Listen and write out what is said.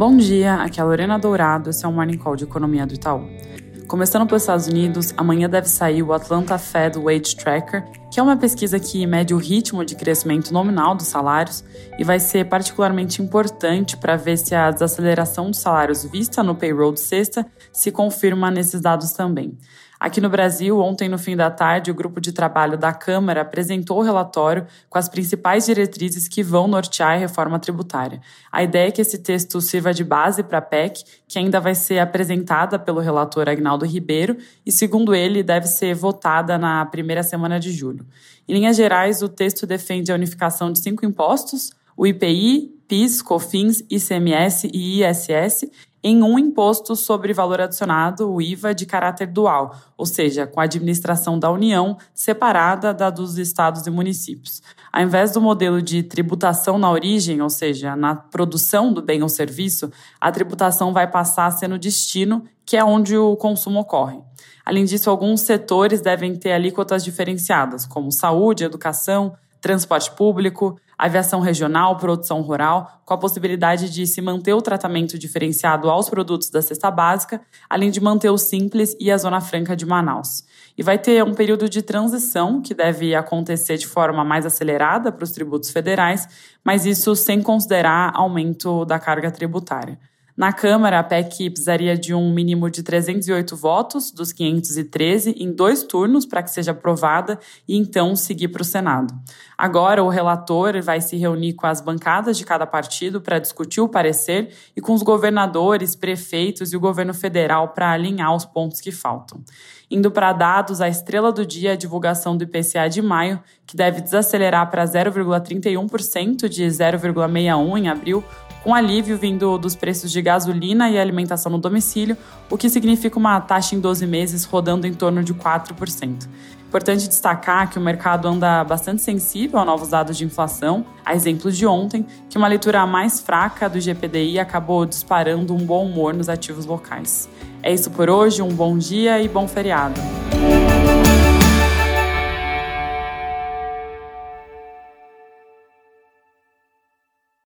Bom dia, aqui é a Lorena Dourado, esse é o Morning Call de Economia do Itaú. Começando pelos Estados Unidos, amanhã deve sair o Atlanta Fed Wage Tracker, que é uma pesquisa que mede o ritmo de crescimento nominal dos salários e vai ser particularmente importante para ver se a desaceleração dos salários vista no payroll de sexta se confirma nesses dados também. Aqui no Brasil, ontem no fim da tarde, o grupo de trabalho da Câmara apresentou o relatório com as principais diretrizes que vão nortear a reforma tributária. A ideia é que esse texto sirva de base para a PEC, que ainda vai ser apresentada pelo relator Agnaldo Ribeiro e, segundo ele, deve ser votada na primeira semana de julho. Em linhas gerais, o texto defende a unificação de cinco impostos: o IPI, PIS, COFINS, ICMS e ISS, em um imposto sobre valor adicionado, o IVA, de caráter dual, ou seja, com a administração da União separada da dos estados e municípios. Ao invés do modelo de tributação na origem, ou seja, na produção do bem ou serviço, a tributação vai passar a ser no destino, que é onde o consumo ocorre. Além disso, alguns setores devem ter alíquotas diferenciadas, como saúde, educação, transporte público, aviação regional, produção rural, com a possibilidade de se manter o tratamento diferenciado aos produtos da cesta básica, além de manter o Simples e a Zona Franca de Manaus. E vai ter um período de transição que deve acontecer de forma mais acelerada para os tributos federais, mas isso sem considerar aumento da carga tributária. Na Câmara, a PEC precisaria de um mínimo de 308 votos dos 513 em dois turnos para que seja aprovada e então seguir para o Senado. Agora, o relator vai se reunir com as bancadas de cada partido para discutir o parecer e com os governadores, prefeitos e o governo federal para alinhar os pontos que faltam. Indo para dados, a estrela do dia é a divulgação do IPCA de maio, que deve desacelerar para 0,31% de 0,61% em abril, com alívio vindo dos preços de gasolina e alimentação no domicílio, o que significa uma taxa em 12 meses rodando em torno de 4%. Importante destacar que o mercado anda bastante sensível a novos dados de inflação, a exemplo de ontem, que uma leitura mais fraca do GPDI acabou disparando um bom humor nos ativos locais. É isso por hoje, um bom dia e bom feriado.